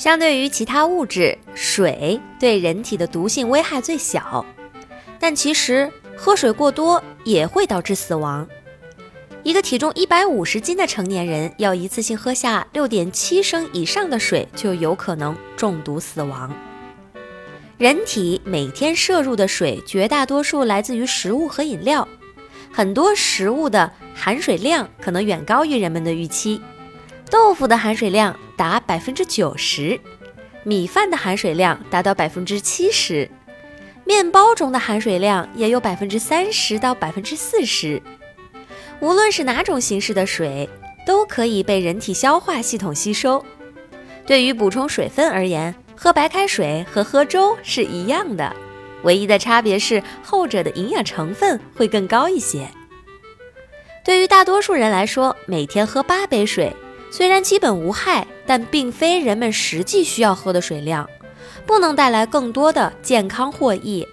相对于其他物质，水对人体的毒性危害最小，但其实喝水过多也会导致死亡。一个体重一百五十斤的成年人要一次性喝下六点七升以上的水，就有可能中毒死亡。人体每天摄入的水绝大多数来自于食物和饮料，很多食物的含水量可能远高于人们的预期。豆腐的含水量达百分之九十，米饭的含水量达到百分之七十，面包中的含水量也有百分之三十到百分之四十。无论是哪种形式的水，都可以被人体消化系统吸收。对于补充水分而言，喝白开水和喝粥是一样的，唯一的差别是后者的营养成分会更高一些。对于大多数人来说，每天喝八杯水。虽然基本无害，但并非人们实际需要喝的水量，不能带来更多的健康获益，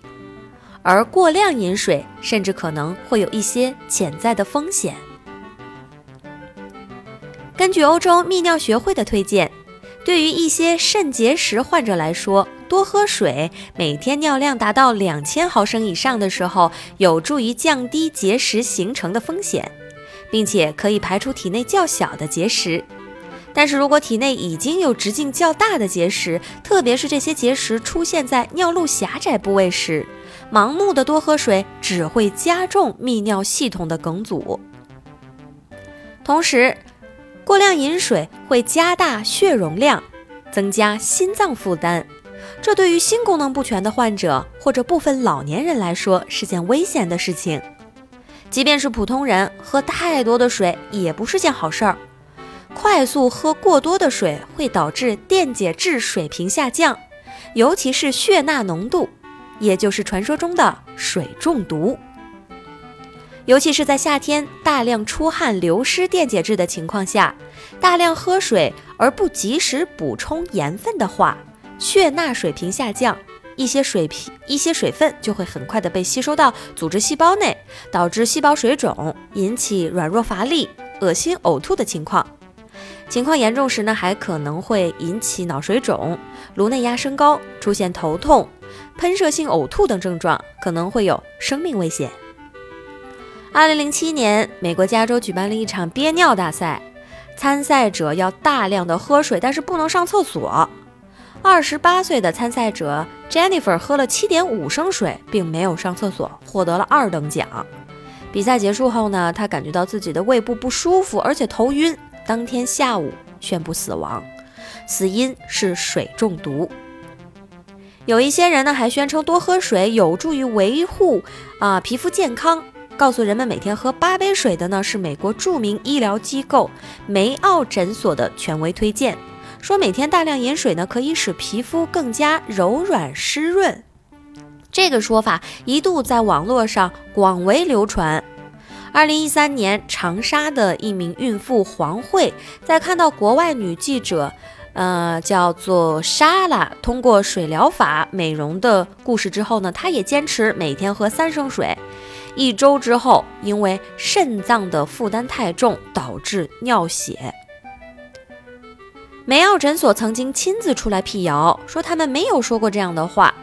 而过量饮水甚至可能会有一些潜在的风险。根据欧洲泌尿学会的推荐，对于一些肾结石患者来说，多喝水，每天尿量达到两千毫升以上的时候，有助于降低结石形成的风险。并且可以排出体内较小的结石，但是如果体内已经有直径较大的结石，特别是这些结石出现在尿路狭窄部位时，盲目的多喝水只会加重泌尿系统的梗阻。同时，过量饮水会加大血容量，增加心脏负担，这对于心功能不全的患者或者部分老年人来说是件危险的事情。即便是普通人喝太多的水也不是件好事儿。快速喝过多的水会导致电解质水平下降，尤其是血钠浓度，也就是传说中的水中毒。尤其是在夏天大量出汗流失电解质的情况下，大量喝水而不及时补充盐分的话，血钠水平下降。一些水皮、一些水分就会很快的被吸收到组织细胞内，导致细胞水肿，引起软弱乏力、恶心呕吐的情况。情况严重时呢，还可能会引起脑水肿、颅内压升高，出现头痛、喷射性呕吐等症状，可能会有生命危险。二零零七年，美国加州举办了一场憋尿大赛，参赛者要大量的喝水，但是不能上厕所。二十八岁的参赛者 Jennifer 喝了七点五升水，并没有上厕所，获得了二等奖。比赛结束后呢，他感觉到自己的胃部不舒服，而且头晕。当天下午宣布死亡，死因是水中毒。有一些人呢还宣称多喝水有助于维护啊皮肤健康，告诉人们每天喝八杯水的呢是美国著名医疗机构梅奥诊所的权威推荐。说每天大量饮水呢，可以使皮肤更加柔软湿润。这个说法一度在网络上广为流传。二零一三年，长沙的一名孕妇黄慧，在看到国外女记者，呃，叫做莎拉，通过水疗法美容的故事之后呢，她也坚持每天喝三升水。一周之后，因为肾脏的负担太重，导致尿血。梅奥诊所曾经亲自出来辟谣，说他们没有说过这样的话。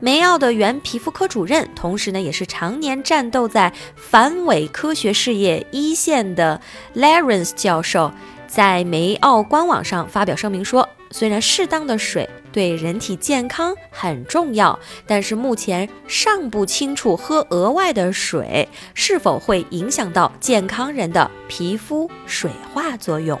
梅奥的原皮肤科主任，同时呢也是常年战斗在反伪科学事业一线的 Larence 教授，在梅奥官网上发表声明说，虽然适当的水对人体健康很重要，但是目前尚不清楚喝额外的水是否会影响到健康人的皮肤水化作用。